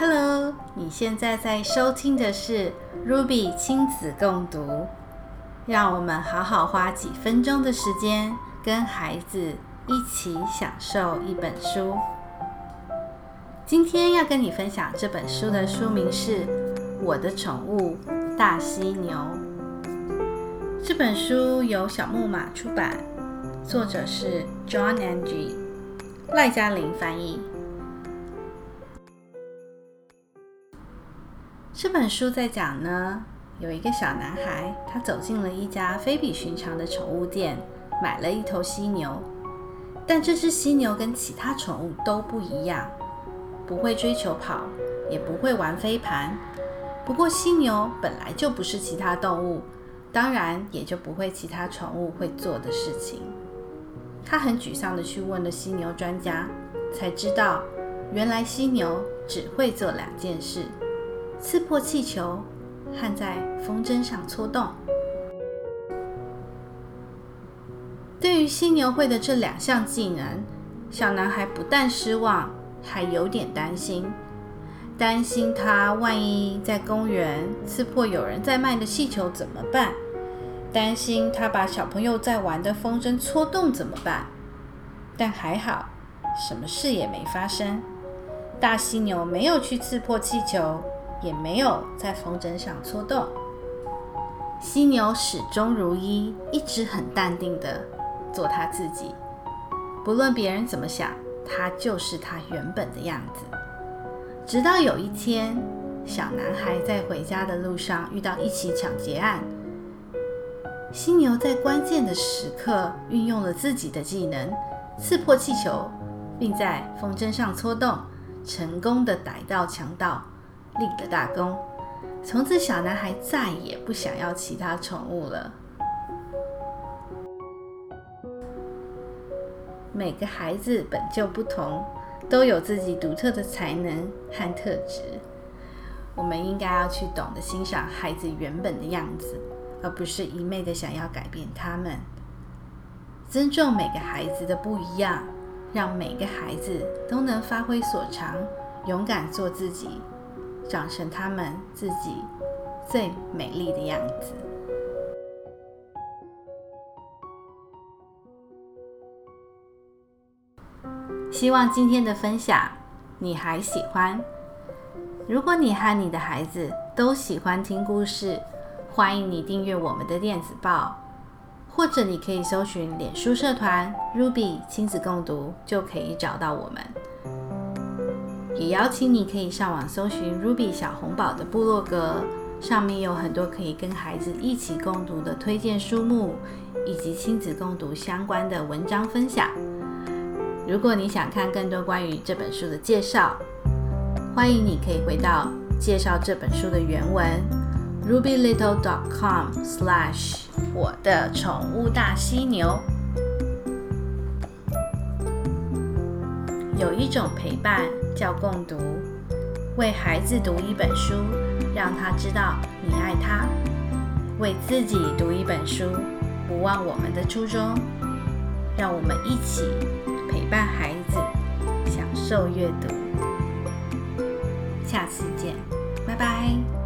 Hello，你现在在收听的是 Ruby 亲子共读，让我们好好花几分钟的时间，跟孩子一起享受一本书。今天要跟你分享这本书的书名是《我的宠物大犀牛》。这本书由小木马出版，作者是 John Angie，赖嘉玲翻译。这本书在讲呢，有一个小男孩，他走进了一家非比寻常的宠物店，买了一头犀牛。但这只犀牛跟其他宠物都不一样，不会追求跑，也不会玩飞盘。不过犀牛本来就不是其他动物，当然也就不会其他宠物会做的事情。他很沮丧地去问了犀牛专家，才知道原来犀牛只会做两件事。刺破气球和在风筝上搓动。对于犀牛会的这两项技能，小男孩不但失望，还有点担心。担心他万一在公园刺破有人在卖的气球怎么办？担心他把小朋友在玩的风筝搓动怎么办？但还好，什么事也没发生。大犀牛没有去刺破气球。也没有在风筝上搓动，犀牛始终如一，一直很淡定地做他自己。不论别人怎么想，他就是他原本的样子。直到有一天，小男孩在回家的路上遇到一起抢劫案，犀牛在关键的时刻运用了自己的技能，刺破气球，并在风筝上搓动，成功的逮到强盗。立了大功，从此小男孩再也不想要其他宠物了。每个孩子本就不同，都有自己独特的才能和特质。我们应该要去懂得欣赏孩子原本的样子，而不是一味的想要改变他们。尊重每个孩子的不一样，让每个孩子都能发挥所长，勇敢做自己。长成他们自己最美丽的样子。希望今天的分享你还喜欢。如果你和你的孩子都喜欢听故事，欢迎你订阅我们的电子报，或者你可以搜寻脸书社团 “Ruby 亲子共读”，就可以找到我们。也邀请你可以上网搜寻 Ruby 小红宝的部落格，上面有很多可以跟孩子一起共读的推荐书目，以及亲子共读相关的文章分享。如果你想看更多关于这本书的介绍，欢迎你可以回到介绍这本书的原文 rubylittle.com/slash 我的宠物大犀牛。有一种陪伴叫共读，为孩子读一本书，让他知道你爱他；为自己读一本书，不忘我们的初衷。让我们一起陪伴孩子，享受阅读。下次见，拜拜。